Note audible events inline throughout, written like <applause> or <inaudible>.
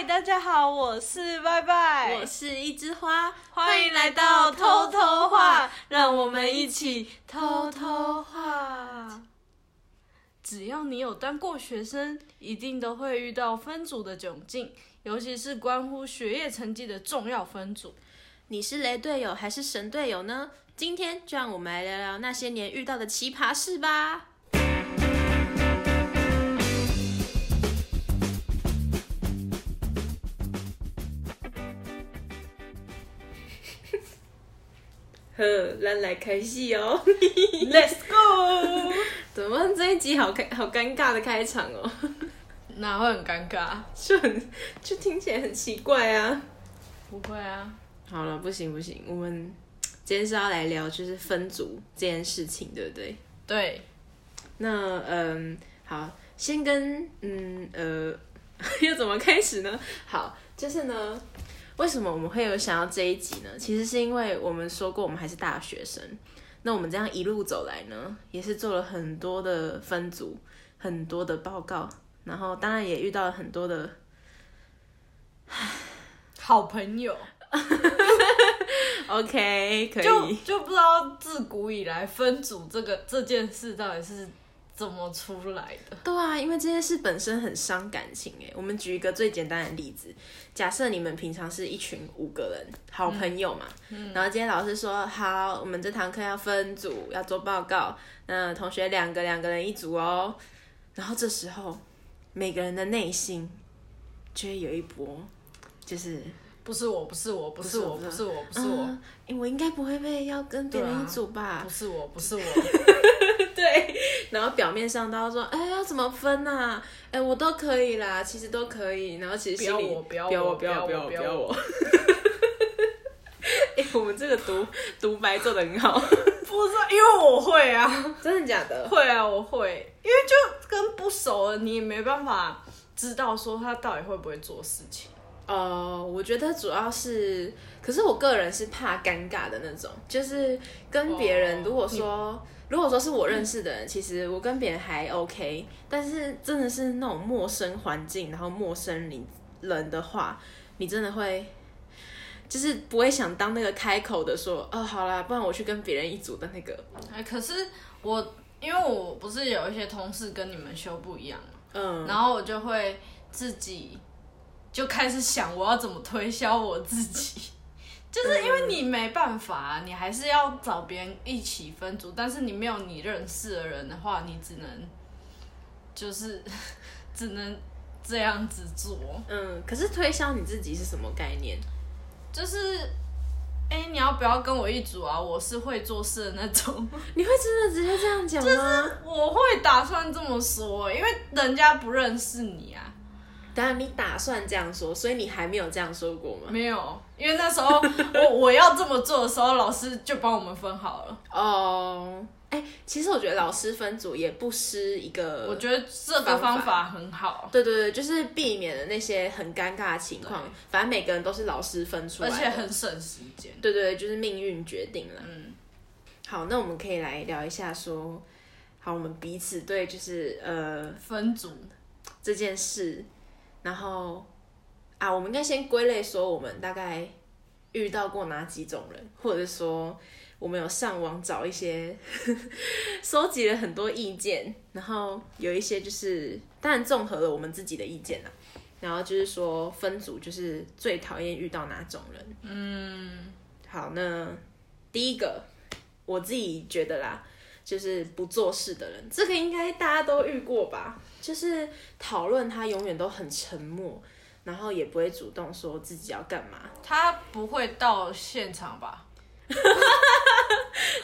嗨，大家好，我是拜拜，我是一枝花，欢迎来到偷偷话，让我们一起偷偷话。只要你有当过学生，一定都会遇到分组的窘境，尤其是关乎学业成绩的重要分组。你是雷队友还是神队友呢？今天就让我们来聊聊那些年遇到的奇葩事吧。呵，咱来开戏哦，Let's go！怎么这一集好开好尴尬的开场哦？哪会很尴尬？就很就听起来很奇怪啊！不会啊。好了，不行不行，我们今天是要来聊就是分组这件事情，对不对？对。那嗯，好，先跟嗯呃，要怎么开始呢？好，就是呢。为什么我们会有想要这一集呢？其实是因为我们说过我们还是大学生，那我们这样一路走来呢，也是做了很多的分组，很多的报告，然后当然也遇到了很多的 <sighs> 好朋友。<laughs> OK，可以。就就不知道自古以来分组这个这件事到底是。怎么出来的？对啊，因为这件事本身很伤感情哎。我们举一个最简单的例子，假设你们平常是一群五个人好朋友嘛，然后今天老师说好，我们这堂课要分组，要做报告，那同学两个两个人一组哦。然后这时候每个人的内心就会有一波，就是不是我，不是我，不是我，不是我，不是我，我应该不会被要跟别人一组吧？不是我，不是我。<laughs> <laughs> 对，然后表面上都要说，哎，要怎么分呐？哎，我都可以啦，其实都可以。然后其实心里不要我，不要我，不要我，不要我。哎，我们这个独独白做的很好。<laughs> 不是，因为我会啊。真的假的？会啊，我会。因为就跟不熟了你也没办法知道说他到底会不会做事情。呃，我觉得主要是，可是我个人是怕尴尬的那种，就是跟别人如果说。如果说是我认识的人，其实我跟别人还 OK，但是真的是那种陌生环境，然后陌生人的话，你真的会，就是不会想当那个开口的说，哦，好啦，不然我去跟别人一组的那个。哎，可是我因为我不是有一些同事跟你们修不一样嗯，然后我就会自己就开始想我要怎么推销我自己。就是因为你没办法，你还是要找别人一起分组，但是你没有你认识的人的话，你只能就是 <laughs> 只能这样子做。嗯，可是推销你自己是什么概念？就是，哎，你要不要跟我一组啊？我是会做事的那种。<laughs> <laughs> 你会真的直接这样讲吗？就是我会打算这么说，因为人家不认识你啊。当然，你打算这样说，所以你还没有这样说过吗？没有，因为那时候我我要这么做的时候，老师就帮我们分好了。哦，哎，其实我觉得老师分组也不失一个，我觉得这个方法很好。对对对，就是避免了那些很尴尬的情况。反正每个人都是老师分出来，而且很省时间。对对对，就是命运决定了。嗯，好，那我们可以来聊一下，说好，我们彼此对就是呃分组这件事。然后啊，我们应该先归类说，我们大概遇到过哪几种人，或者说我们有上网找一些，<laughs> 收集了很多意见，然后有一些就是当然综合了我们自己的意见啦。然后就是说分组就是最讨厌遇到哪种人。嗯，好，那第一个我自己觉得啦，就是不做事的人，这个应该大家都遇过吧。就是讨论，他永远都很沉默，然后也不会主动说自己要干嘛。他不会到现场吧？<laughs>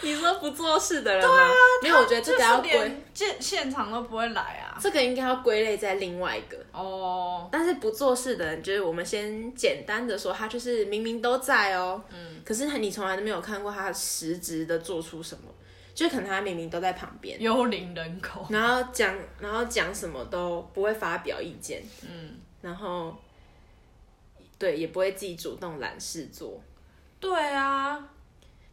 你说不做事的人吗？对啊，没有，我觉得这个要归现现场都不会来啊。这个应该要归类在另外一个哦。但是不做事的人，就是我们先简单的说，他就是明明都在哦，嗯，可是你从来都没有看过他实质的做出什么。就可能他明明都在旁边，幽灵人口，然后讲，然后讲什么都不会发表意见，嗯，然后，对，也不会自己主动揽事做，对啊，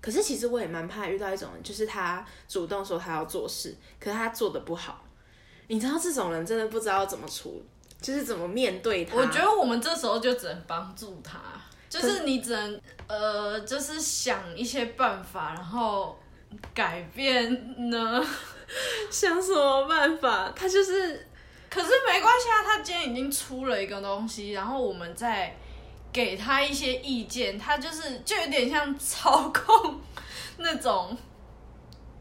可是其实我也蛮怕遇到一种，就是他主动说他要做事，可是他做的不好，你知道这种人真的不知道怎么处就是怎么面对他。我觉得我们这时候就只能帮助他，就是你只能呃，就是想一些办法，然后改变呢。<laughs> 想什么办法？他就是，可是没关系啊，他今天已经出了一个东西，然后我们再给他一些意见，他就是就有点像操控那种。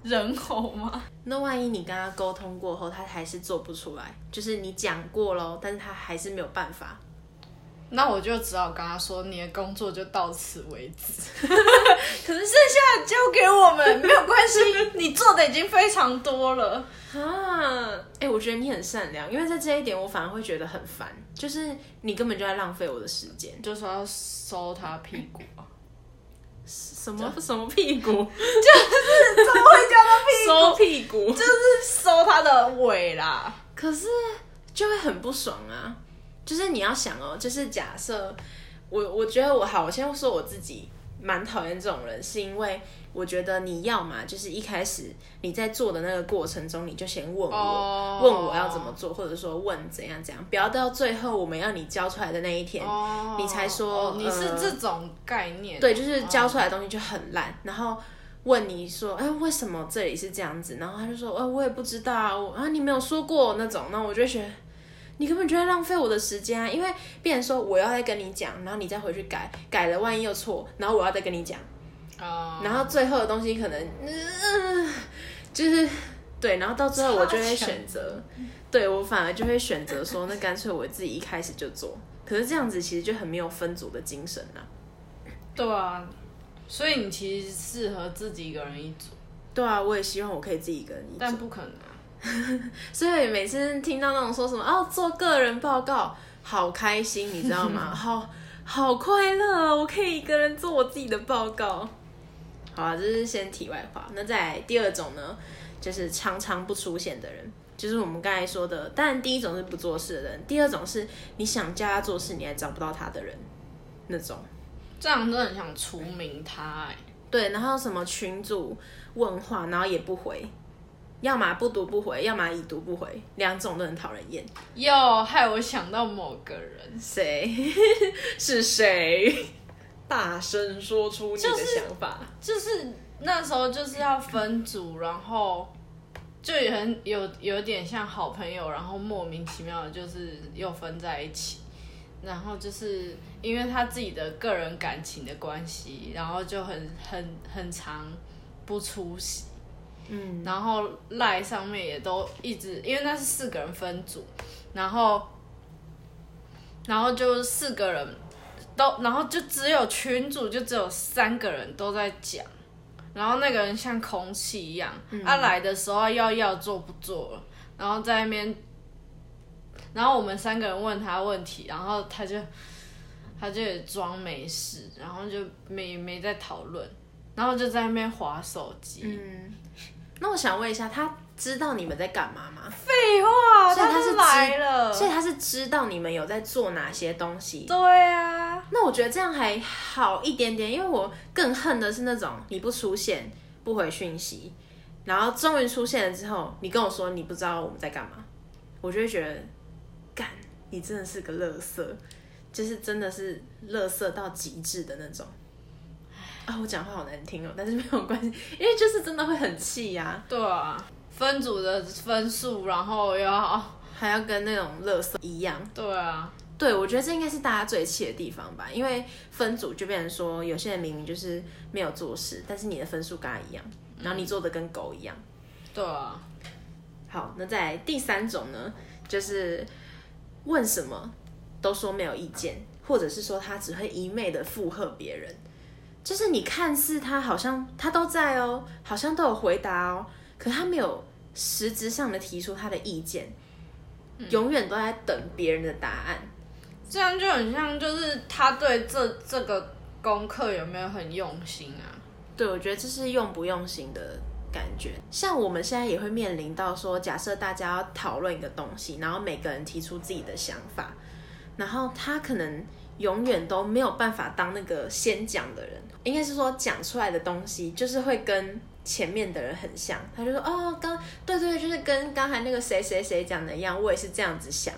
人口吗？那万一你跟他沟通过后，他还是做不出来，就是你讲过咯，但是他还是没有办法，那我就只好跟他说，你的工作就到此为止，<laughs> 可是剩下交给我们没有关系，你做的已经非常多了啊！哎，我觉得你很善良，因为在这一点我反而会觉得很烦，就是你根本就在浪费我的时间，就说要收他屁股啊。什么什么屁股？<laughs> 就是怎么会叫他屁股？收屁股，就是收他的尾啦。可是就会很不爽啊！就是你要想哦，就是假设我我觉得我好，我先说我自己蛮讨厌这种人，是因为。我觉得你要嘛，就是一开始你在做的那个过程中，你就先问我，问我要怎么做，或者说问怎样怎样，不要到最后我们要你交出来的那一天，你才说你是这种概念。对，就是交出来的东西就很烂，然后问你说，哎，为什么这里是这样子？然后他就说，呃，我也不知道啊，你没有说过那种，那我就觉得你根本就在浪费我的时间啊，因为别人说我要再跟你讲，然后你再回去改，改了万一又错，然后我要再跟你讲。然后最后的东西可能，就是对，然后到最后我就会选择，<laughs> 对我反而就会选择说，那干脆我自己一开始就做。可是这样子其实就很没有分组的精神啊。对啊，所以你其实适合自己一个人一组。对啊，我也希望我可以自己一个人一组，但不可能啊。<laughs> 所以每次听到那种说什么哦，做个人报告好开心，你知道吗？<laughs> 好好快乐，我可以一个人做我自己的报告。好啊，这是先题外话。那再第二种呢，就是常常不出现的人，就是我们刚才说的。当然，第一种是不做事的人，第二种是你想叫他做事，你还找不到他的人，那种。这样真的很想除名他哎。对，然后什么群主问话，然后也不回，要么不读不回，要么已读不回，两种都很讨人厌。又，害我想到某个人，谁？<laughs> 是谁？大声说出你的想法，就是那时候就是要分组，然后就也很有有点像好朋友，然后莫名其妙的就是又分在一起，然后就是因为他自己的个人感情的关系，然后就很很很长不出席，嗯，然后赖上面也都一直，因为那是四个人分组，然后然后就四个人。都，然后就只有群主，就只有三个人都在讲，然后那个人像空气一样，他来的时候要要做不做了，然后在那边，然后我们三个人问他问题，然后他就他就也装没事，然后就没没在讨论，然后就在那边划手机。嗯，那我想问一下他。知道你们在干嘛吗？废话，所以他是来了，所以他是知道你们有在做哪些东西。对啊，那我觉得这样还好一点点，因为我更恨的是那种你不出现、不回讯息，然后终于出现了之后，你跟我说你不知道我们在干嘛，我就会觉得，干，你真的是个乐色，就是真的是乐色到极致的那种。啊，我讲话好难听哦，但是没有关系，因为就是真的会很气呀。对啊。分组的分数，然后要还要跟那种乐色一样。对啊，对，我觉得这应该是大家最气的地方吧。因为分组就变成说，有些人明明就是没有做事，但是你的分数跟他一样，然后你做的跟狗一样。对啊。好，那在第三种呢，就是问什么都说没有意见，或者是说他只会一昧的附和别人，就是你看似他好像他都在哦，好像都有回答哦。可他没有实质上的提出他的意见，永远都在等别人的答案，这样就很像，就是他对这这个功课有没有很用心啊？对，我觉得这是用不用心的感觉。像我们现在也会面临到说，假设大家要讨论一个东西，然后每个人提出自己的想法，然后他可能永远都没有办法当那个先讲的人，应该是说讲出来的东西就是会跟。前面的人很像，他就说：“哦，刚对对，就是跟刚才那个谁谁谁讲的一样，我也是这样子想。”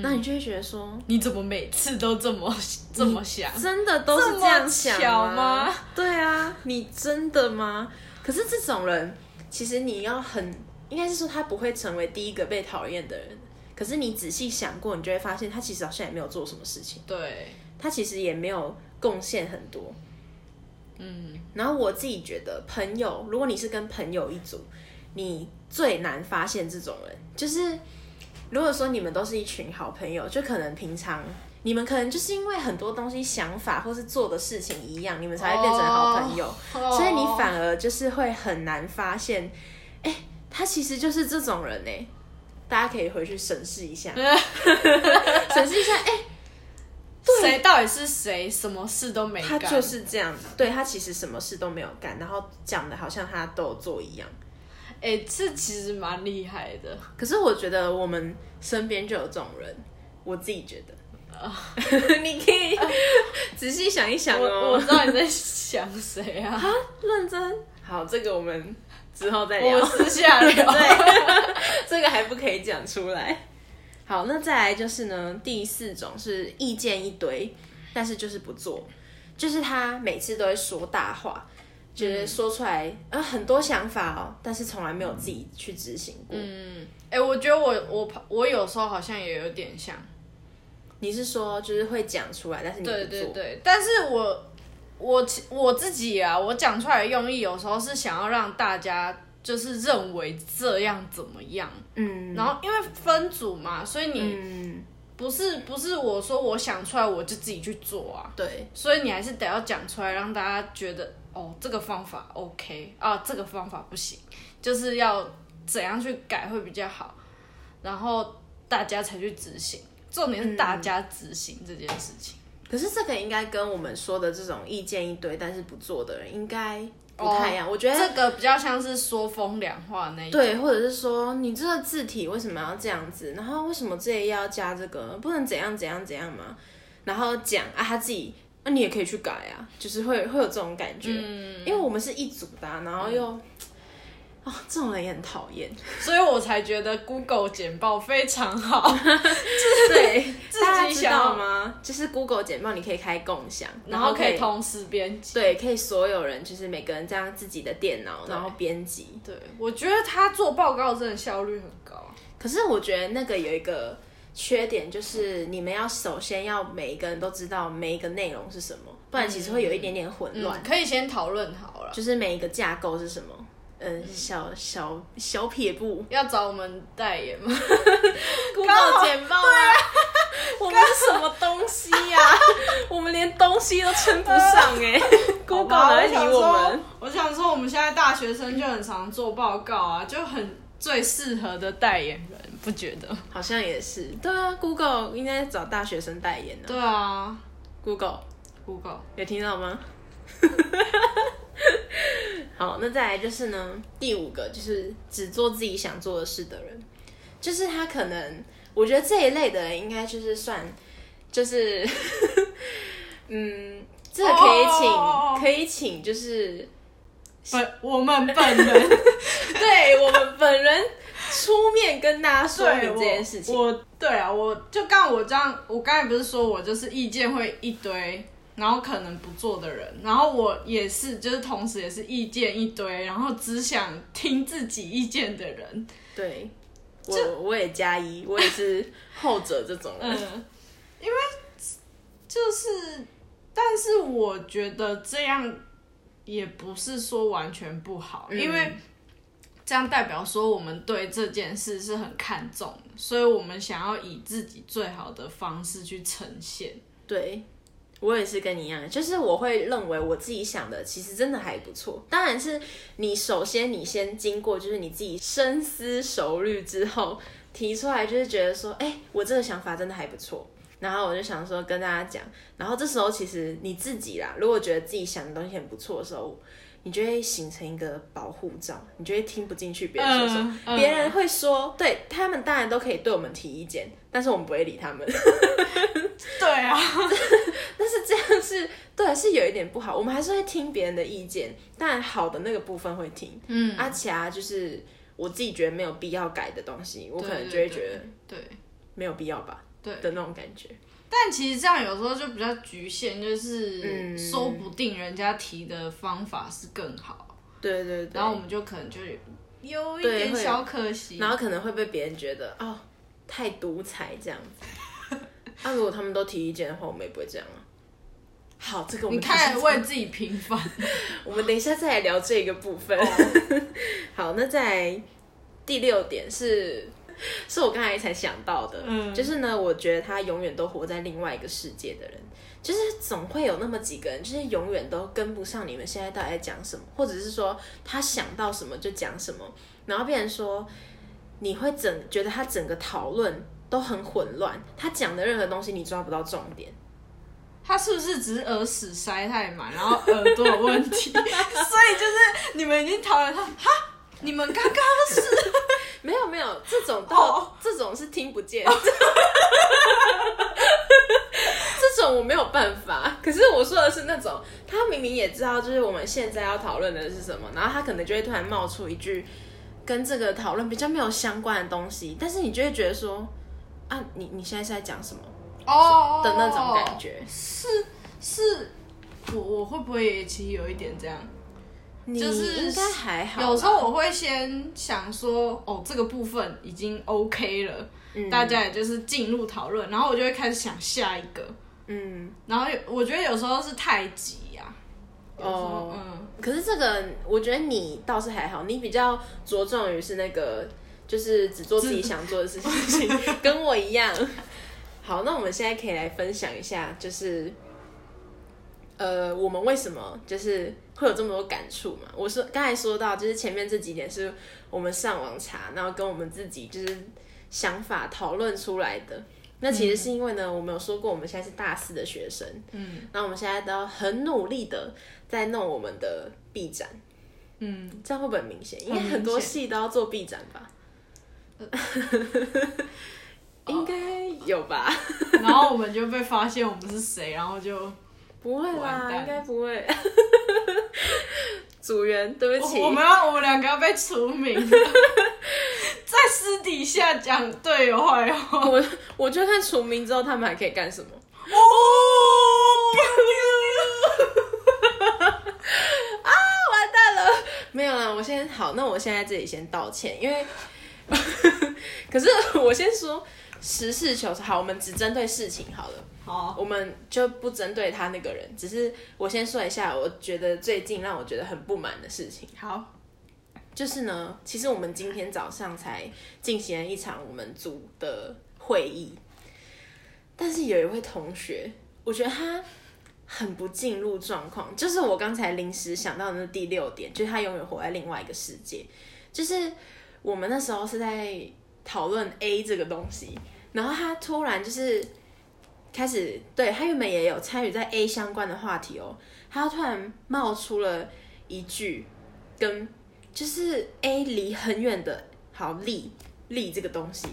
那你就会觉得说，你怎么每次都这么这么想？真的都是这样想吗？对啊，你真的吗？可是这种人，其实你要很，应该是说他不会成为第一个被讨厌的人。可是你仔细想过，你就会发现他其实好像也没有做什么事情。对，他其实也没有贡献很多。嗯，然后我自己觉得，朋友，如果你是跟朋友一组，你最难发现这种人，就是如果说你们都是一群好朋友，就可能平常你们可能就是因为很多东西、想法或是做的事情一样，你们才会变成好朋友，所以你反而就是会很难发现，哎，他其实就是这种人呢。大家可以回去审视一下，<laughs> 审视一下，哎，谁到底是谁？什么事都没干，他就是这样子。对他其实什么事都没有干，然后讲的好像他都有做一样。哎，这其实蛮厉害的。可是我觉得我们身边就有这种人，我自己觉得。<laughs> 你可以仔细想一想哦。我知道你在想谁啊？啊，认真。好，这个我们。之后再聊，我私下聊。<laughs> 对，这个还不可以讲出来。好，那再来就是呢，第四种是意见一堆，但是就是不做，就是他每次都会说大话，就是说出来呃很多想法哦，但是从来没有自己去执行过。嗯，哎，我觉得我我我有时候好像也有点像，你是说就是会讲出来，但是你不做？对对对，但是我。我我自己啊，我讲出来的用意有时候是想要让大家就是认为这样怎么样，嗯，然后因为分组嘛，所以你不是不是我说我想出来我就自己去做啊，对，所以你还是得要讲出来，让大家觉得哦这个方法 OK 啊，这个方法不行，就是要怎样去改会比较好，然后大家才去执行，重点是大家执行这件事情。可是这个应该跟我们说的这种意见一堆但是不做的人应该不太一样。我觉得这个比较像是说风凉话那一对，或者是说你这个字体为什么要这样子？然后为什么这里要加这个？不能怎样怎样怎样吗？然后讲啊，他自己那你也可以去改啊，就是会会有这种感觉。嗯，因为我们是一组的，然后又。哦，这种人也很讨厌，<laughs> 所以我才觉得 Google 简报非常好。<laughs> 对，<laughs> 大家知道吗？就是 Google 简报，你可以开共享，然后可以同时编辑。对，可以所有人，就是每个人这样自己的电脑，然后编辑。对，我觉得他做报告真的效率很高。可是我觉得那个有一个缺点，就是你们要首先要每一个人都知道每一个内容是什么，不然其实会有一点点混乱。可以先讨论好了，就是每一个架构是什么。嗯，小小小撇步要找我们代言吗？<laughs> Google 简报啊，<laughs> 我们是什么东西呀？我们连东西都称不上哎。<laughs> Google 来理我们？我想说，我们现在大学生就很常做报告啊，就很最适合的代言人，不觉得？好像也是。对啊，Google 应该找大学生代言的。对啊，Google，Google 有听到吗？好，那再来就是呢，第五个就是只做自己想做的事的人，就是他可能，我觉得这一类的人应该就是算，就是，<laughs> 嗯，这可以请，可以请，就是本我们本人，<laughs> 对我们本人出面跟大家说明这件事情。我，对啊，我就刚我这样，我刚才不是说我就是意见会一堆。然后可能不做的人，然后我也是，就是同时也是意见一堆，然后只想听自己意见的人。对，我我也加一，我也是后者这种人。<laughs> 嗯，因为就是，但是我觉得这样也不是说完全不好，因为这样代表说我们对这件事是很看重，所以我们想要以自己最好的方式去呈现。对。我也是跟你一样，就是我会认为我自己想的其实真的还不错。当然是你首先你先经过，就是你自己深思熟虑之后提出来，就是觉得说，哎，我这个想法真的还不错。然后我就想说跟大家讲，然后这时候其实你自己啦，如果觉得自己想的东西很不错的时候。你就会形成一个保护罩，你就会听不进去别人说什么。别人会说，对他们当然都可以对我们提意见，但是我们不会理他们。<laughs> 对啊，<laughs> 但是这样是对，是有一点不好。我们还是会听别人的意见，但好的那个部分会听。嗯，阿奇啊，就是我自己觉得没有必要改的东西，我可能就会觉得对没有必要吧。对的那种感觉。但其实这样有时候就比较局限，就是说不定人家提的方法是更好。对对对。然后我们就可能就有一点小可惜，然后可能会被别人觉得哦太独裁这样子。<laughs> 那如果他们都提意见的话，我们也不会这样啊。好，这个我们开始为自己平反。<laughs> 我们等一下再来聊这个部分。好，<laughs> 那在第六点是。<laughs> 是我刚才才想到的，嗯。就是呢，我觉得他永远都活在另外一个世界的人，就是总会有那么几个人，就是永远都跟不上你们现在到底在讲什么，或者是说他想到什么就讲什么，然后变成说你会整觉得他整个讨论都很混乱，他讲的任何东西你抓不到重点，他是不是只是耳屎塞太满，然后耳朵有问题，<laughs> 所以就是你们已经讨论他，哈，你们刚刚是。没有没有，这种到这种是听不见，<laughs> 这种我没有办法。可是我说的是那种，他明明也知道，就是我们现在要讨论的是什么，然后他可能就会突然冒出一句跟这个讨论比较没有相关的东西，但是你就会觉得说，啊，你你现在是在讲什么？哦的那种感觉，是是，我我会不会其实有一点这样？就是应该还好。有时候我会先想说，哦，这个部分已经 OK 了，大家也就是进入讨论，然后我就会开始想下一个。嗯，然后我觉得有时候是太急呀。哦，嗯。可是这个，我觉得你倒是还好，你比较着重于是那个，就是只做自己想做的事情，跟我一样。<laughs> 好，那我们现在可以来分享一下，就是。呃，我们为什么就是会有这么多感触嘛？我说刚才说到，就是前面这几点是我们上网查，然后跟我们自己就是想法讨论出来的。那其实是因为呢，我们有说过，我们现在是大四的学生，嗯，那我们现在都很努力的在弄我们的 B 展，嗯，这样会不会很明显？因为很多系都要做 B 展吧？<laughs> 应该有吧？然后我们就被发现我们是谁，然后就。不会啦，应该不会。<laughs> <laughs> 组员，对不起，我们要我们两个要被除名，<laughs> 在私底下讲队友坏话。我我就看除名之后，他们还可以干什么？哦，<laughs> 啊，完蛋了！没有了，我先好，那我现在这里先道歉，因为可是我先说。实事求是，好，我们只针对事情好了。好，我们就不针对他那个人，只是我先说一下，我觉得最近让我觉得很不满的事情。好，就是呢，其实我们今天早上才进行了一场我们组的会议，但是有一位同学，我觉得他很不进入状况，就是我刚才临时想到的那第六点，就是他永远活在另外一个世界。就是我们那时候是在。讨论 A 这个东西，然后他突然就是开始对他原本也有参与在 A 相关的话题哦，他突然冒出了一句跟就是 A 离很远的，好力力这个东西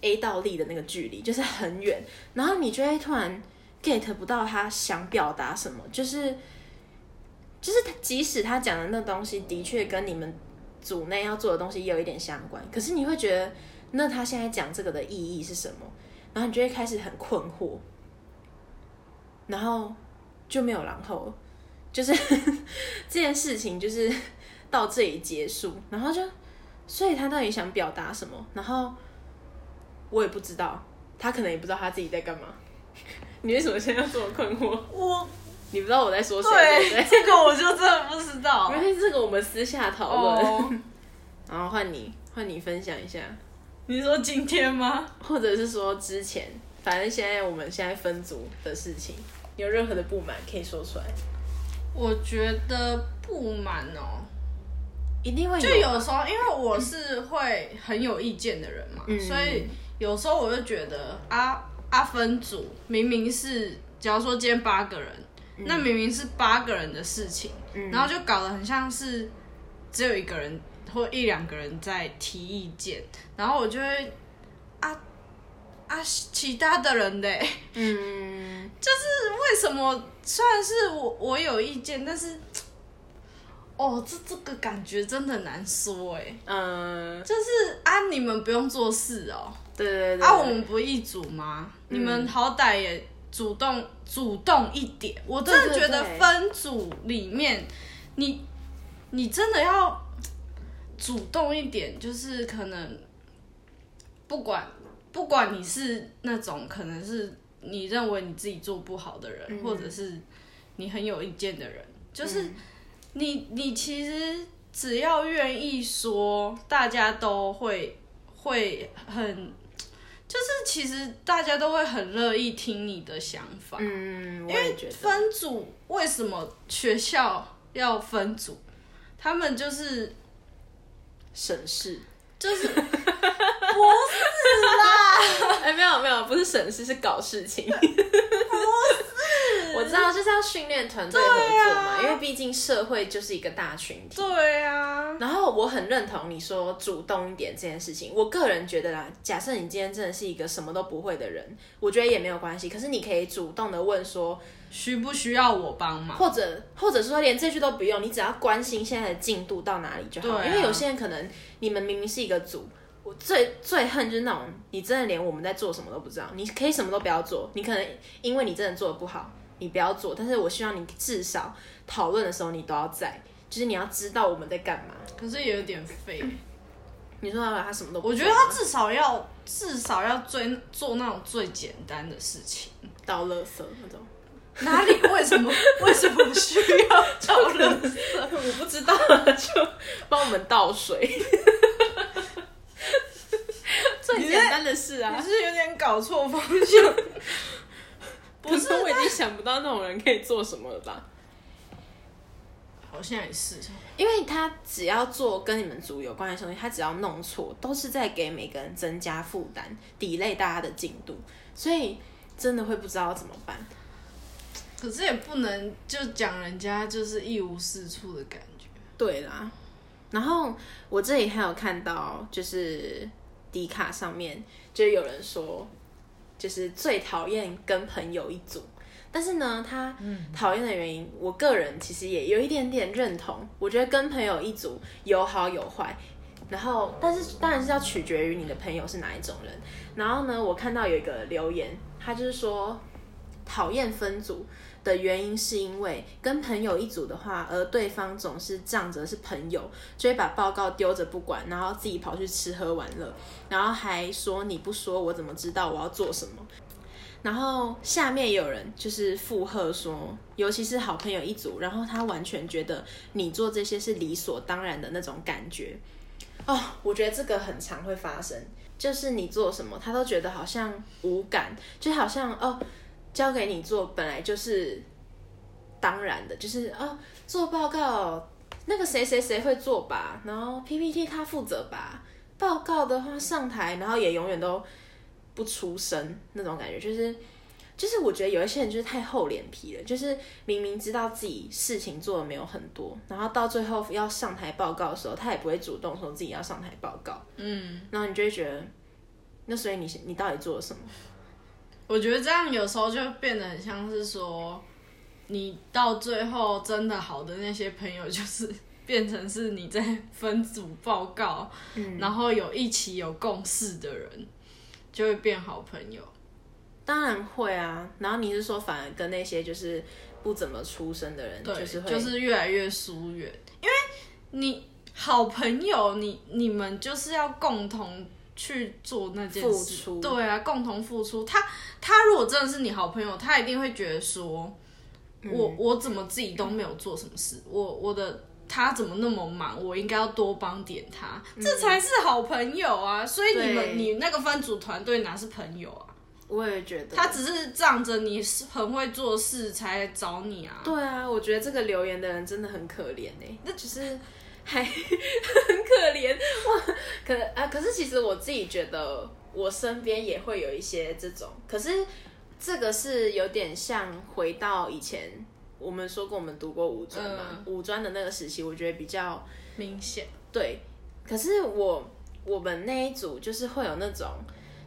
，A 到力的那个距离就是很远，然后你就会突然 get 不到他想表达什么，就是就是他即使他讲的那东西的确跟你们组内要做的东西有一点相关，可是你会觉得。那他现在讲这个的意义是什么？然后你就会开始很困惑，然后就没有然后，就是 <laughs> 这件事情就是 <laughs> 到这里结束，然后就，所以他到底想表达什么？然后我也不知道，他可能也不知道他自己在干嘛。<laughs> 你为什么现在要这么困惑？我，你不知道我在说谁？对，这个我就真的不知道。因为这个我们私下讨论。然后换你，换你分享一下。你说今天吗？或者是说之前？反正现在我们现在分组的事情，有任何的不满可以说出来。我觉得不满哦，一定会。就有时候，因为我是会很有意见的人嘛，所以有时候我就觉得啊啊分组明明是，假如说今天八个人，那明明是八个人的事情，然后就搞得很像是只有一个人。或一两个人在提意见，然后我就会啊啊，其他的人的，嗯，<laughs> 就是为什么？虽然是我我有意见，但是哦，这这个感觉真的难说哎。嗯，就是啊，你们不用做事哦。对对对。啊，我们不一组吗？你们好歹也主动主动一点。我真的觉得分组里面，你你真的要主动一点，就是可能不管不管你是那种可能是你认为你自己做不好的人，或者是你很有意见的人，就是。你你其实只要愿意说，大家都会会很，就是其实大家都会很乐意听你的想法。嗯，因为分组为什么学校要分组？他们就是省事，就是 <laughs> 不是啦？哎，没有没有，不是省事，是搞事情。<laughs> 我知道就是要训练团队合作嘛，因为毕竟社会就是一个大群体。对啊。然后我很认同你说主动一点这件事情。我个人觉得啦，假设你今天真的是一个什么都不会的人，我觉得也没有关系。可是你可以主动的问说，需不需要我帮忙？或者或者是说连这句都不用，你只要关心现在的进度到哪里就好。因为有些人可能你们明明是一个组，我最最恨就是那种你真的连我们在做什么都不知道。你可以什么都不要做，你可能因为你真的做的不好。你不要做，但是我希望你至少讨论的时候你都要在，就是你要知道我们在干嘛。可是也有点废。你说他他什么都，我觉得他至少要至少要最做那种最简单的事情，倒垃圾那种。<laughs> 哪里？为什么？为什么需要倒垃圾？我不知道，就帮我们倒水。最简单的事啊，你是有点搞错方向。不是我已经想不到那种人可以做什么了吧？好像也是，因为他只要做跟你们组有关的东西，他只要弄错，都是在给每个人增加负担，抵累大家的进度，所以真的会不知道怎么办。可是也不能就讲人家就是一无是处的感觉。对啦，然后我这里还有看到，就是迪卡上面就有人说。就是最讨厌跟朋友一组，但是呢，他讨厌的原因，我个人其实也有一点点认同。我觉得跟朋友一组有好有坏，然后但是当然是要取决于你的朋友是哪一种人。然后呢，我看到有一个留言，他就是说讨厌分组。的原因是因为跟朋友一组的话，而对方总是仗着是朋友，就会把报告丢着不管，然后自己跑去吃喝玩乐，然后还说你不说我怎么知道我要做什么？然后下面有人就是附和说，尤其是好朋友一组，然后他完全觉得你做这些是理所当然的那种感觉。哦，我觉得这个很常会发生，就是你做什么，他都觉得好像无感，就好像哦。交给你做本来就是当然的，就是哦，做报告那个谁谁谁会做吧，然后 PPT 他负责吧。报告的话上台，然后也永远都不出声那种感觉，就是就是我觉得有一些人就是太厚脸皮了，就是明明知道自己事情做的没有很多，然后到最后要上台报告的时候，他也不会主动说自己要上台报告。嗯，然后你就会觉得，那所以你你到底做了什么？我觉得这样有时候就变得很像是说，你到最后真的好的那些朋友，就是变成是你在分组报告，然后有一起有共识的人，就会变好朋友。当然会啊，然后你是说反而跟那些就是不怎么出声的人，就是就是越来越疏远，因为你好朋友，你你们就是要共同。去做那件事，对啊，共同付出。他他如果真的是你好朋友，他一定会觉得说，我我怎么自己都没有做什么事，我我的他怎么那么忙，我应该要多帮点他，这才是好朋友啊。所以你们你那个分组团队哪是朋友啊？我也觉得，他只是仗着你是很会做事才找你啊。对啊，我觉得这个留言的人真的很可怜哎，那只是。还 <laughs> 很可怜哇，可啊，可是其实我自己觉得，我身边也会有一些这种，可是这个是有点像回到以前，我们说过我们读过五专嘛，五专的那个时期，我觉得比较明显。对，可是我我们那一组就是会有那种，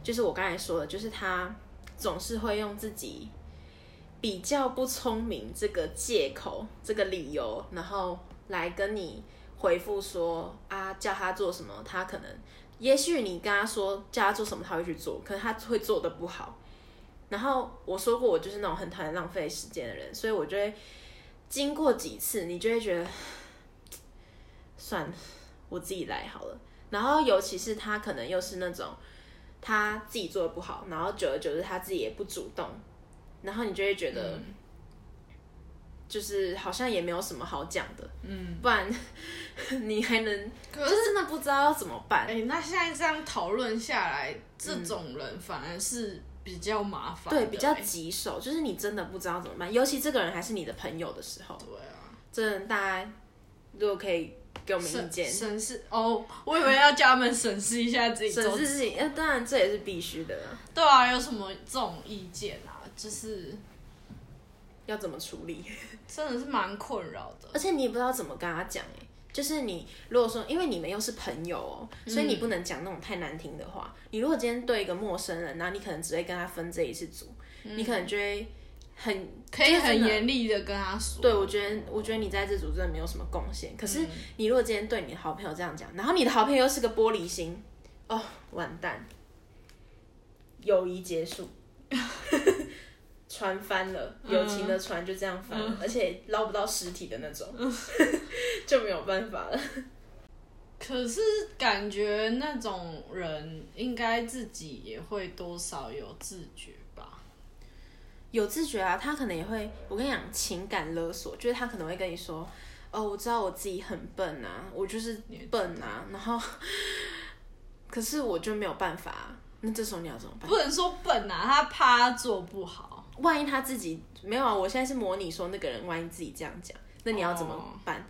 就是我刚才说的，就是他总是会用自己比较不聪明这个借口、这个理由，然后。来跟你回复说啊，叫他做什么，他可能，也许你跟他说叫他做什么，他会去做，可是他会做的不好。然后我说过，我就是那种很讨厌浪费时间的人，所以我就会经过几次，你就会觉得，算了，我自己来好了。然后尤其是他可能又是那种他自己做的不好，然后久而久之他自己也不主动，然后你就会觉得，就是好像也没有什么好讲的，嗯，不然 <laughs> 你还能，就是真的不知道要怎么办。哎，那现在这样讨论下来，这种人反而是。比较麻烦，对，比较棘手，就是你真的不知道怎么办，尤其这个人还是你的朋友的时候。对啊，真的，大家如果可以给我们意见，审视哦，我以为要叫他们审视一下自己，审视自己，那当然这也是必须的。对啊，有什么这种意见啊？就是要怎么处理，真的是蛮困扰的，而且你也不知道怎么跟他讲哎。就是你如果说，因为你们又是朋友哦，所以你不能讲那种太难听的话。你如果今天对一个陌生人，然后你可能只会跟他分这一次组，你可能就会很可以很严厉的跟他说。对，我觉得我觉得你在这组真的没有什么贡献。可是你如果今天对你的好朋友这样讲，然后你的好朋友又是个玻璃心，哦，完蛋，友谊结束。<laughs> 船翻了，友情的船就这样翻了，而且捞不到尸体的那种，<laughs> 就没有办法了。可是感觉那种人应该自己也会多少有自觉吧？有自觉啊，他可能也会。我跟你讲，情感勒索，就是他可能会跟你说：“哦，我知道我自己很笨啊，我就是笨啊。”然后，<laughs> 可是我就没有办法。那这时候你要怎么办？不能说笨啊，他怕做不好。万一他自己没有啊？我现在是模拟说那个人，万一自己这样讲，那你要怎么办？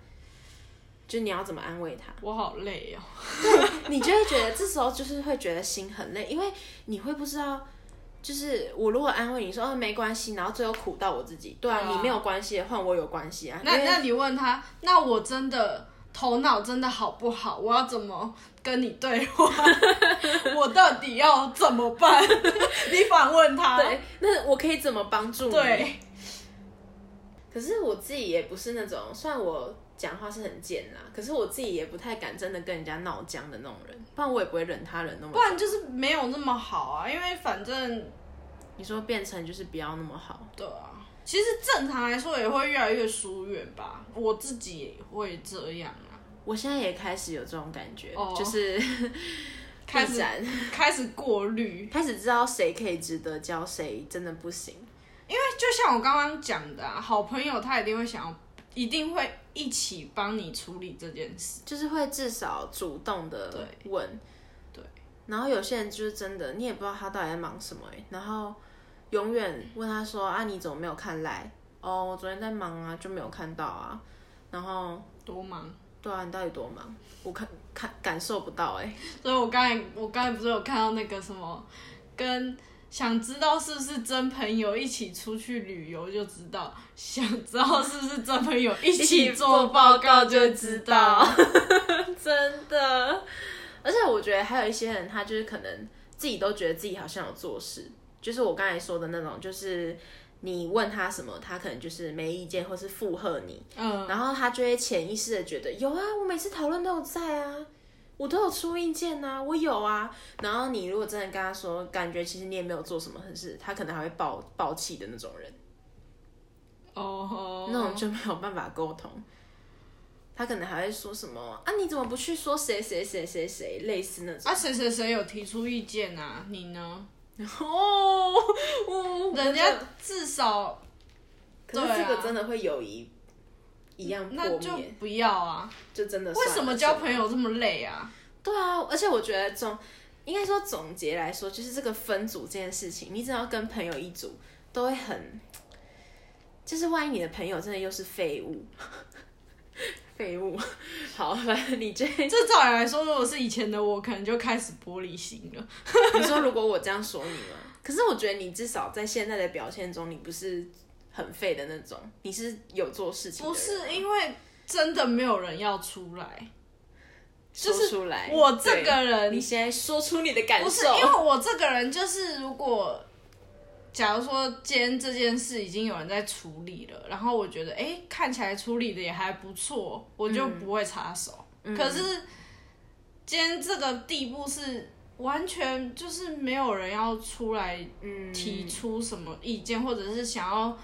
就你要怎么安慰他？我好累哦。对，你就会觉得这时候就是会觉得心很累，因为你会不知道，就是我如果安慰你说哦没关系，然后最后苦到我自己。对啊，你没有关系，换我有关系啊。那那你问他，那我真的头脑真的好不好？我要怎么？跟你对话，<laughs> 我到底要怎么办？<laughs> 你反问他，对，那我可以怎么帮助你？对。可是我自己也不是那种，虽然我讲话是很贱啦，可是我自己也不太敢真的跟人家闹僵的那种人，不然我也不会忍他人那么。不然就是没有那么好啊，因为反正你说变成就是不要那么好。对啊，其实正常来说也会越来越疏远吧，我自己也会这样啊。我现在也开始有这种感觉，就是开始 <laughs> 开始过滤，开始知道谁可以值得交，谁真的不行。因为就像我刚刚讲的，好朋友他一定会想要，一定会一起帮你处理这件事，就是会至少主动的问。对。然后有些人就是真的，你也不知道他到底在忙什么，然后永远问他说：“啊，你怎么没有看来？”哦，我昨天在忙啊，就没有看到啊。然后多忙。对啊，你到底多忙？我看看感受不到哎。所以我刚才我刚才不是有看到那个什么，跟想知道是不是真朋友一起出去旅游就知道，想知道是不是真朋友一起做报告就知道。<laughs> 真的，而且我觉得还有一些人，他就是可能自己都觉得自己好像有做事，就是我刚才说的那种，就是。你问他什么，他可能就是没意见，或是附和你，嗯，然后他就会潜意识的觉得有啊，我每次讨论都有在啊，我都有出意见啊，我有啊。然后你如果真的跟他说，感觉其实你也没有做什么事，他可能还会爆爆气的那种人，哦，那种就没有办法沟通。他可能还会说什么啊？你怎么不去说谁谁谁谁谁类似那种？啊，谁谁谁有提出意见啊？你呢？哦，人家至少，可是这个真的会友谊一样破灭，那就不要啊！就真的为什么交朋友这么累啊？对啊，而且我觉得总应该说总结来说，就是这个分组这件事情，你只要跟朋友一组，都会很，就是万一你的朋友真的又是废物。废物，好，反正你这这照理来说，如果是以前的我，可能就开始玻璃心了。你说如果我这样说你吗？可是我觉得你至少在现在的表现中，你不是很废的那种，你是有做事情。不是因为真的没有人要出来，说出来。我这个人，你现在说出你的感受。不是因为我这个人，就是如果假如说今天这件事已经有人在处理了，然后我觉得哎看起来处理的也还不错，我就不会插手。可是今天这个地步是完全就是没有人要出来提出什么意见，或者是想要。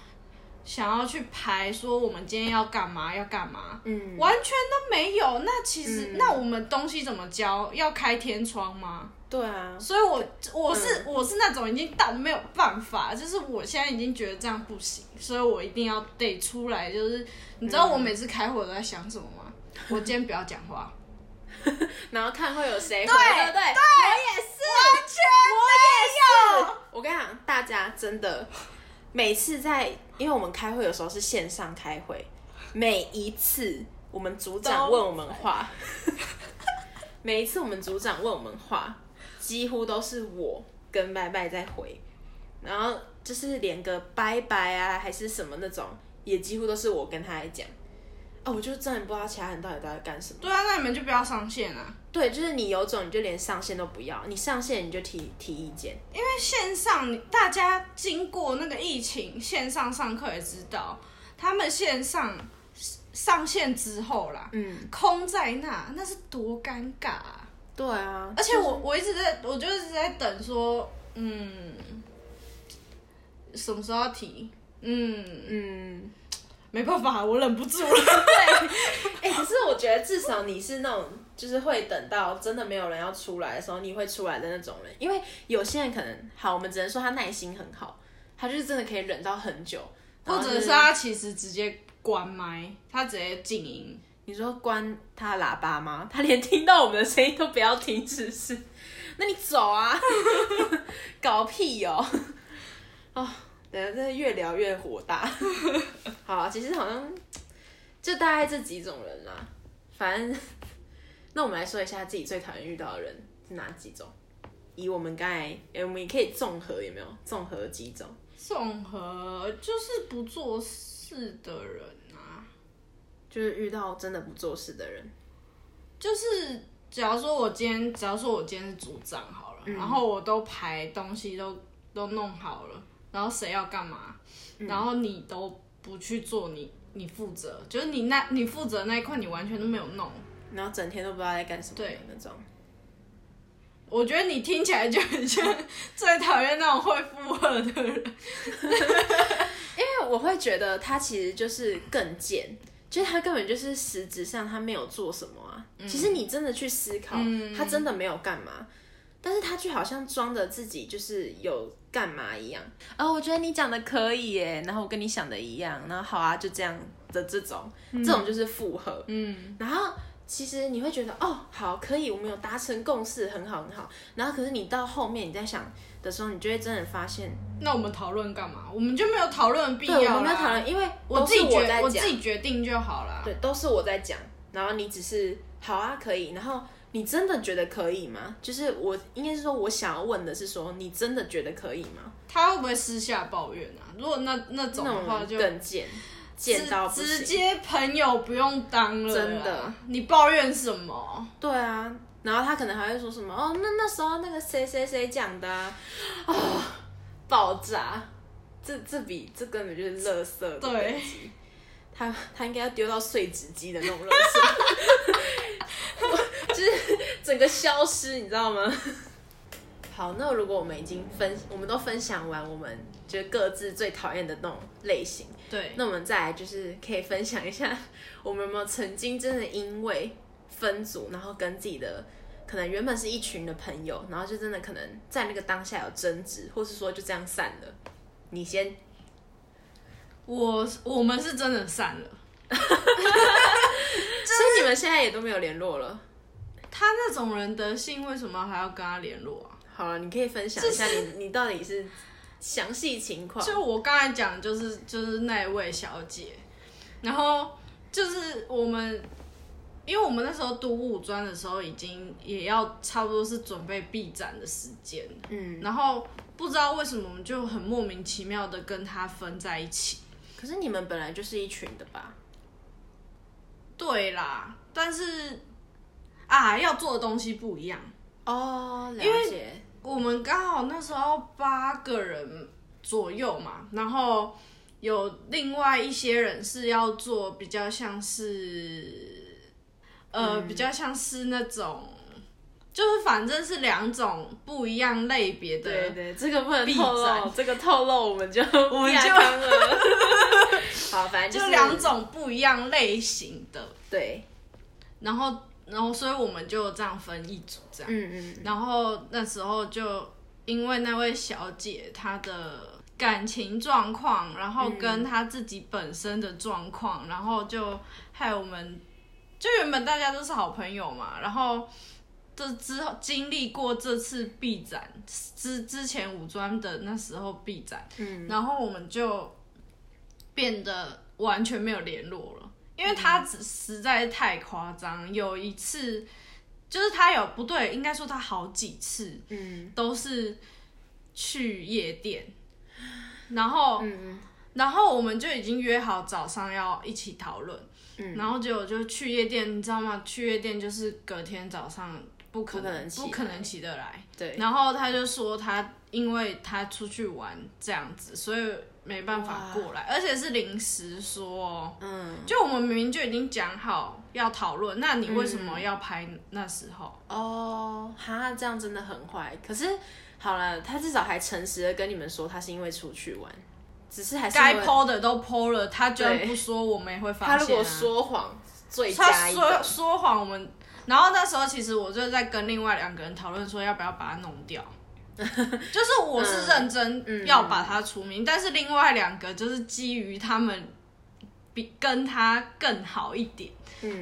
想要去排说我们今天要干嘛要干嘛，嗯，完全都没有。那其实那我们东西怎么交？要开天窗吗？对啊。所以我我是我是那种已经到没有办法，就是我现在已经觉得这样不行，所以我一定要得出来。就是你知道我每次开会都在想什么吗？<laughs> 我今天不要讲话，<laughs> 然后看会有谁。对对对，我也是，完全我也是。我跟你讲，大家真的。每次在，因为我们开会有时候是线上开会，每一次我们组长问我们话，<laughs> 每一次我们组长问我们话，几乎都是我跟拜拜在回，然后就是连个拜拜啊还是什么那种，也几乎都是我跟他来讲。哦，我就真的不知道其他人到底都在干什么。对啊，那你们就不要上线啊。对，就是你有种，你就连上线都不要。你上线你就提提意见，因为线上大家经过那个疫情，线上上课也知道，他们线上上线之后啦，嗯，空在那，那是多尴尬。啊。对啊，而且我我一直在，我就一直在等说，嗯，什么时候要提？嗯嗯。没办法，我忍不住了。<laughs> 对，<laughs> 哎，可是我觉得至少你是那种，就是会等到真的没有人要出来的时候，你会出来的那种人。因为有些人可能，好，我们只能说他耐心很好，他就是真的可以忍到很久，或者是他其实直接关麦，他直接静音。你说关他喇叭吗？<laughs> 他连听到我们的声音都不要停止是？那你走啊，<laughs> 搞屁哦！哦。等下，真的越聊越火大。<laughs> 好，其实好像就大概这几种人啦。反正，那我们来说一下自己最讨厌遇到的人是哪几种？以我们刚才，我们也可以综合，有没有？综合几种？综合就是不做事的人，就是遇到真的不做事的人。就是假如说我今天，假如说我今天是组长好了，然后我都排东西都都弄好了。然后谁要干嘛，然后你都不去做，你你负责，就是你那你负责那一块，你完全都没有弄，然后整天都不知道在干什么，对那种。我觉得你听起来就很像 <laughs> 最讨厌那种会附和的人，<laughs> 因为我会觉得他其实就是更贱，就是他根本就是实质上他没有做什么啊。其实你真的去思考，他真的没有干嘛。但是他就好像装着自己就是有干嘛一样哦！我觉得你讲的可以耶，然后我跟你想的一样，然后好啊，就这样的这种，这种就是附和。嗯，然后其实你会觉得哦，好可以，我们有达成共识，很好很好。然后可是你到后面你在想的时候，你就会真的发现，那我们讨论干嘛？我们就没有讨论必要我们没有讨论，因为我自己决我自己决定就好了。对，都是我在讲，然后你只是好啊，可以，然后。你真的觉得可以吗？就是我应该是说，我想要问的是说，你真的觉得可以吗？他会不会私下抱怨啊？如果那那种的话，就更贱，贱到直接朋友不用当了。真的，你抱怨什么？对啊，然后他可能还会说什么哦，那那时候那个谁谁谁讲的啊，爆炸，这这比这根本就是垃圾对。他他应该要丢到碎纸机的那种垃圾。<laughs> 就是整个消失，你知道吗？好，那如果我们已经分，我们都分享完，我们就各自最讨厌的那种类型。对，那我们再来就是可以分享一下，我们有没有曾经真的因为分组，然后跟自己的可能原本是一群的朋友，然后就真的可能在那个当下有争执，或是说就这样散了。你先，我我们是真的散了。<laughs> 所以你们现在也都没有联络了。他那种人德性，为什么还要跟他联络啊？好了，你可以分享一下你你到底是详细情况。就我刚才讲，就是就是那位小姐，然后就是我们，因为我们那时候读五专的时候，已经也要差不多是准备闭展的时间，嗯，然后不知道为什么我们就很莫名其妙的跟他分在一起。可是你们本来就是一群的吧？对啦，但是。啊，要做的东西不一样哦，了解。我们刚好那时候八个人左右嘛，然后有另外一些人是要做比较像是，呃，比较像是那种。就是反正是两种不一样类别的，对对，这个不能透露，这个透露我们就我们就 <laughs> 好，反正就两种不一样类型的，对。然后，然后，所以我们就这样分一组，这样，嗯嗯。然后那时候就因为那位小姐她的感情状况，然后跟她自己本身的状况，然后就害我们，就原本大家都是好朋友嘛，然后。这之后经历过这次 B 展之之前五专的那时候 B 展，嗯，然后我们就变得完全没有联络了，因为他只实在太夸张。有一次就是他有不对，应该说他好几次，嗯，都是去夜店，然后，嗯，然后我们就已经约好早上要一起讨论，嗯，然后结果就去夜店，你知道吗？去夜店就是隔天早上。不可能，不可能起得来。对。然后他就说他，因为他出去玩这样子，所以没办法过来，而且是临时说。嗯。就我们明明就已经讲好要讨论，那你为什么要拍那时候？哦，哈，这样真的很坏。可是好了，他至少还诚实的跟你们说，他是因为出去玩，只是还是该剖的都剖了，他居然不说，我们也会发现。他如果说谎，最佳一说说谎，我们。然后那时候其实我就在跟另外两个人讨论说要不要把它弄掉，<laughs> 就是我是认真要把它除名，但是另外两个就是基于他们比跟他更好一点，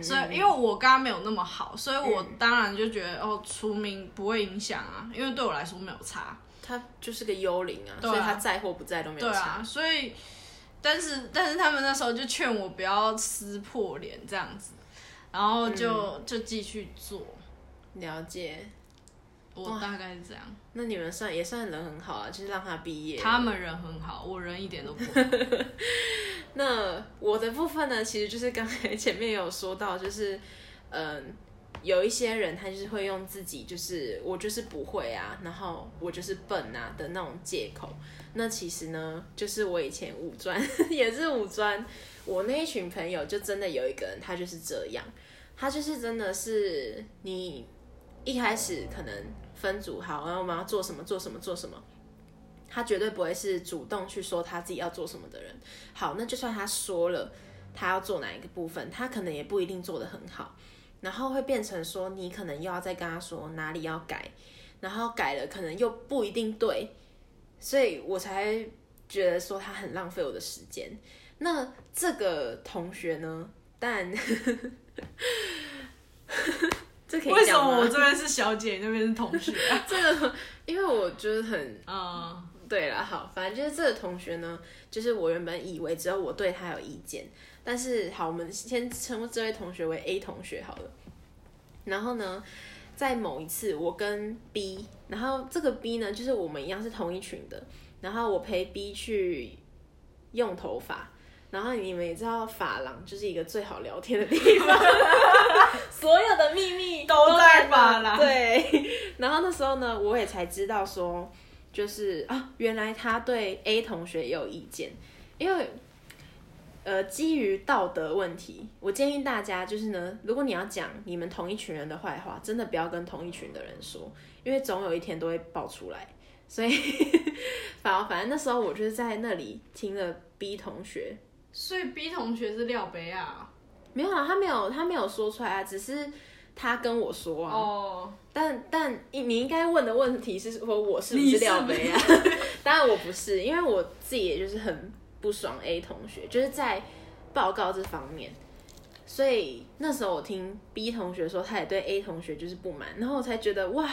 所以因为我刚刚没有那么好，所以我当然就觉得哦除名不会影响啊，因为对我来说没有差，他就是个幽灵啊，所以他在或不在都没有差，所以但是但是他们那时候就劝我不要撕破脸这样子。然后就就继续做，了解，我大概是这样。那你们算也算人很好啊，就是让他毕业。他们人很好，我人一点都不。<laughs> 那我的部分呢，其实就是刚才前面有说到，就是嗯，有一些人他就是会用自己就是我就是不会啊，然后我就是笨啊的那种借口。那其实呢，就是我以前五专 <laughs> 也是五专，我那一群朋友就真的有一个人，他就是这样。他就是真的是你一开始可能分组好，然后我们要做什么做什么做什么，他绝对不会是主动去说他自己要做什么的人。好，那就算他说了他要做哪一个部分，他可能也不一定做得很好，然后会变成说你可能又要再跟他说哪里要改，然后改了可能又不一定对，所以我才觉得说他很浪费我的时间。那这个同学呢？但 <laughs> 这可以为什么我这边是小姐，那边是同学？<laughs> 这个，因为我觉得很嗯，<laughs> 对了，好，反正就是这个同学呢，就是我原本以为只有我对他有意见，但是好，我们先称呼这位同学为 A 同学好了。然后呢，在某一次，我跟 B，然后这个 B 呢，就是我们一样是同一群的，然后我陪 B 去用头发。然后你们也知道，发廊就是一个最好聊天的地方，<laughs> 所有的秘密都在发廊。对，然后那时候呢，我也才知道说，就是啊，原来他对 A 同学也有意见，因为呃，基于道德问题，我建议大家就是呢，如果你要讲你们同一群人的坏话，真的不要跟同一群的人说，因为总有一天都会爆出来。所以，<laughs> 反反正那时候我就是在那里听了 B 同学。所以 B 同学是廖杯啊？没有啊，他没有，他没有说出来啊，只是他跟我说啊。哦。但但你应该问的问题是说我是不是廖杯啊？<laughs> 当然我不是，因为我自己也就是很不爽 A 同学，就是在报告这方面。所以那时候我听 B 同学说，他也对 A 同学就是不满，然后我才觉得哇，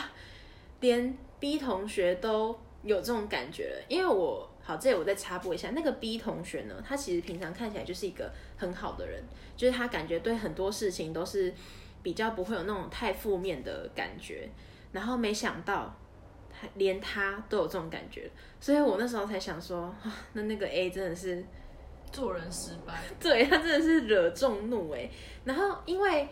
连 B 同学都有这种感觉了，因为我。好，这里我再插播一下，那个 B 同学呢，他其实平常看起来就是一个很好的人，就是他感觉对很多事情都是比较不会有那种太负面的感觉，然后没想到连他都有这种感觉，所以我那时候才想说，那那个 A 真的是做人失败，<laughs> 对他真的是惹众怒哎，然后因为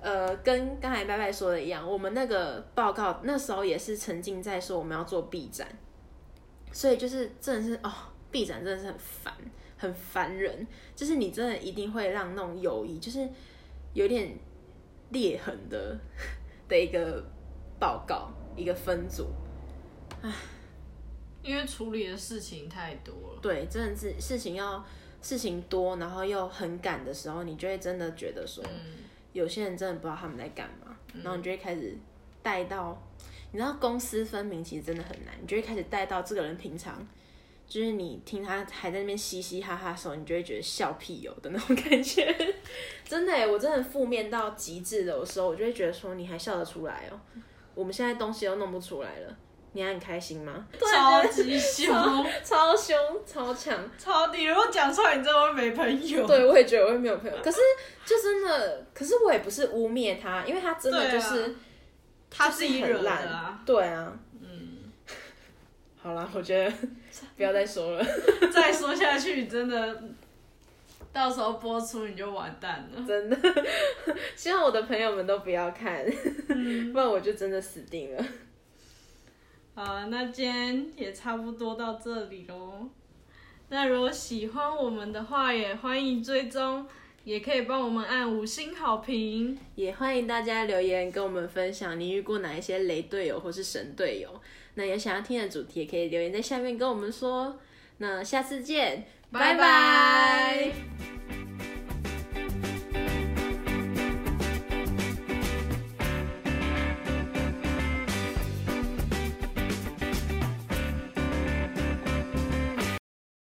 呃跟刚才拜拜说的一样，我们那个报告那时候也是沉浸在说我们要做 B 站。所以就是真的是哦，，B 展真的是很烦，很烦人。就是你真的一定会让那种友谊，就是有点裂痕的的一个报告，一个分组。唉，因为处理的事情太多了。对，真的是事情要事情多，然后又很赶的时候，你就会真的觉得说，有些人真的不知道他们在干嘛，然后你就会开始带到，你知道公私分明其实真的很难，你就会开始带到这个人平常，就是你听他还在那边嘻嘻哈哈的时候，你就会觉得笑屁有的那种感觉，<laughs> 真的，我真的负面到极致的时候，我就会觉得说你还笑得出来哦，我们现在东西都弄不出来了。你还很开心吗？<laughs> 超级凶，超凶，超强，超低！如果讲出来，你真的会没朋友。对，我也觉得我会没有朋友。可是，就真的，可是我也不是污蔑他，因为他真的就是他自己很烂。对啊，嗯。好了，我觉得不要再说了，<laughs> 再说下去真的，到时候播出你就完蛋了。真的，<laughs> 希望我的朋友们都不要看，不然我就真的死定了。好，那今天也差不多到这里喽。那如果喜欢我们的话，也欢迎追踪，也可以帮我们按五星好评。也欢迎大家留言跟我们分享你遇过哪一些雷队友或是神队友。那有想要听的主题，也可以留言在下面跟我们说。那下次见，拜拜。